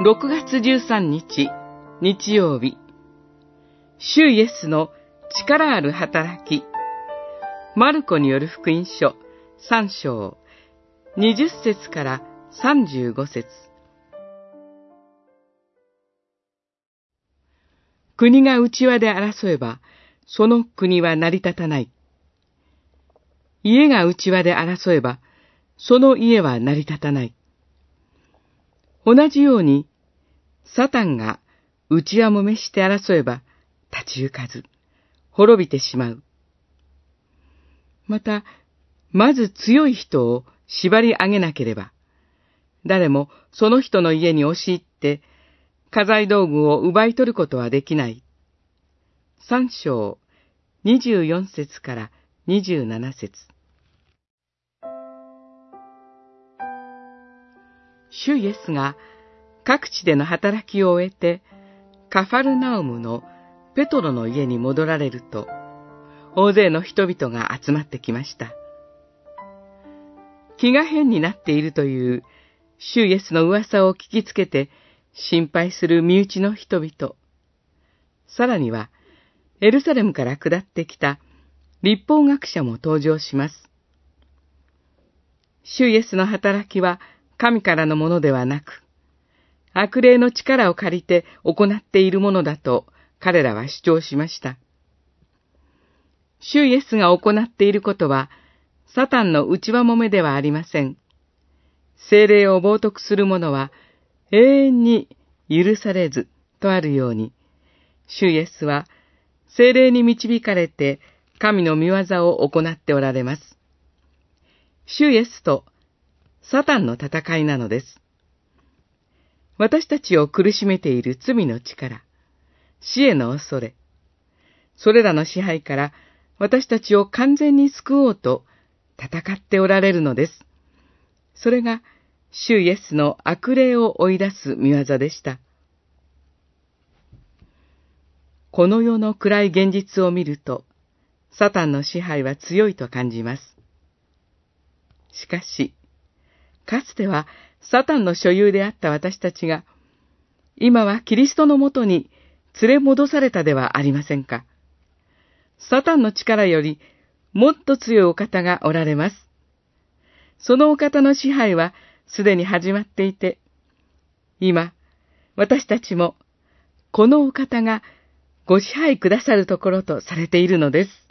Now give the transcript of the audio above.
6月13日、日曜日。主イエスの力ある働き。マルコによる福音書3章20節から35節国が内輪で争えば、その国は成り立たない。家が内輪で争えば、その家は成り立たない。同じように、サタンが内輪もめして争えば、立ち行かず、滅びてしまう。また、まず強い人を縛り上げなければ、誰もその人の家に押し入って、家財道具を奪い取ることはできない。三章、二十四節から二十七節主イエスが各地での働きを終えて、カファルナウムのペトロの家に戻られると、大勢の人々が集まってきました。気が変になっているという主イエスの噂を聞きつけて心配する身内の人々。さらには、エルサレムから下ってきた立法学者も登場します。主イエスの働きは神からのものではなく、悪霊の力を借りて行っているものだと彼らは主張しました。主イエスが行っていることは、サタンの内輪もめではありません。精霊を冒涜する者は永遠に許されずとあるように、主イエスは精霊に導かれて神の見業を行っておられます。主イエスとサタンの戦いなのです。私たちを苦しめている罪の力、死への恐れ、それらの支配から私たちを完全に救おうと戦っておられるのです。それが、主イエスの悪霊を追い出す見業でした。この世の暗い現実を見ると、サタンの支配は強いと感じます。しかし、かつてはサタンの所有であった私たちが、今はキリストのもとに連れ戻されたではありませんか。サタンの力よりもっと強いお方がおられます。そのお方の支配はすでに始まっていて、今、私たちも、このお方がご支配くださるところとされているのです。